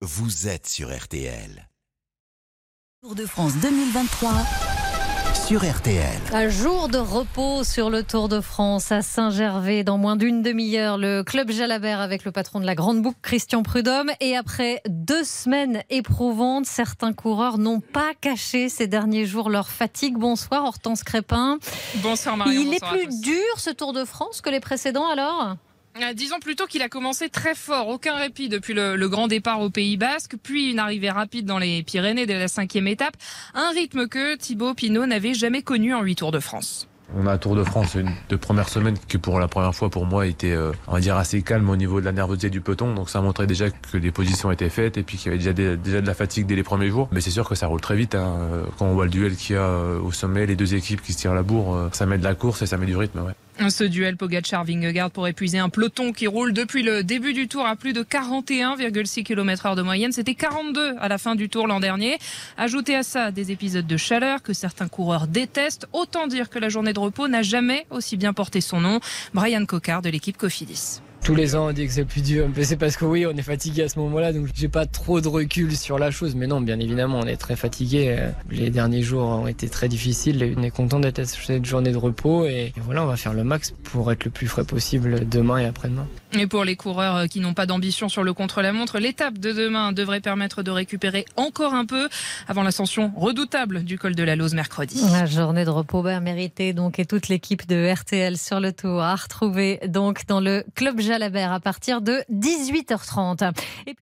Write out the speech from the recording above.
vous êtes sur RTL. Tour de France 2023 Sur RTL. Un jour de repos sur le Tour de France à Saint-Gervais dans moins d'une demi-heure. Le club Jalabert avec le patron de la Grande Boucle, Christian Prudhomme. Et après deux semaines éprouvantes, certains coureurs n'ont pas caché ces derniers jours leur fatigue. Bonsoir Hortense Crépin. Bonsoir Marion. Il est bonsoir plus dur ce Tour de France que les précédents alors? Disons plutôt qu'il a commencé très fort, aucun répit depuis le, le grand départ au Pays Basque, puis une arrivée rapide dans les Pyrénées dès la cinquième étape, un rythme que Thibaut Pinot n'avait jamais connu en huit Tours de France. On a un Tour de France une, de première semaine qui pour la première fois pour moi était euh, on va dire assez calme au niveau de la nervosité du peloton donc ça montrait déjà que des positions étaient faites et puis qu'il y avait déjà, déjà de la fatigue dès les premiers jours mais c'est sûr que ça roule très vite hein. Euh, quand on voit le duel qu'il y a euh, au sommet les deux équipes qui se tirent la bourre euh, ça met de la course et ça met du rythme ouais. Ce duel Pogacar-Vingegaard pour épuiser un peloton qui roule depuis le début du tour à plus de 41,6 km heure de moyenne. C'était 42 à la fin du tour l'an dernier. Ajoutez à ça des épisodes de chaleur que certains coureurs détestent. Autant dire que la journée de repos n'a jamais aussi bien porté son nom. Brian Cocard de l'équipe Cofidis. Tous les ans, on dit que c'est plus dur. Mais c'est parce que oui, on est fatigué à ce moment-là, donc j'ai pas trop de recul sur la chose. Mais non, bien évidemment, on est très fatigué. Les derniers jours ont été très difficiles. On est content d'être à cette journée de repos et, et voilà, on va faire le max pour être le plus frais possible demain et après-demain. Et pour les coureurs euh, qui n'ont pas d'ambition sur le contre-la-montre, l'étape de demain devrait permettre de récupérer encore un peu avant l'ascension redoutable du col de la Lose mercredi. La journée de repos bien méritée donc et toute l'équipe de RTL sur le tour à retrouver donc dans le club Jalabert à partir de 18h30. Et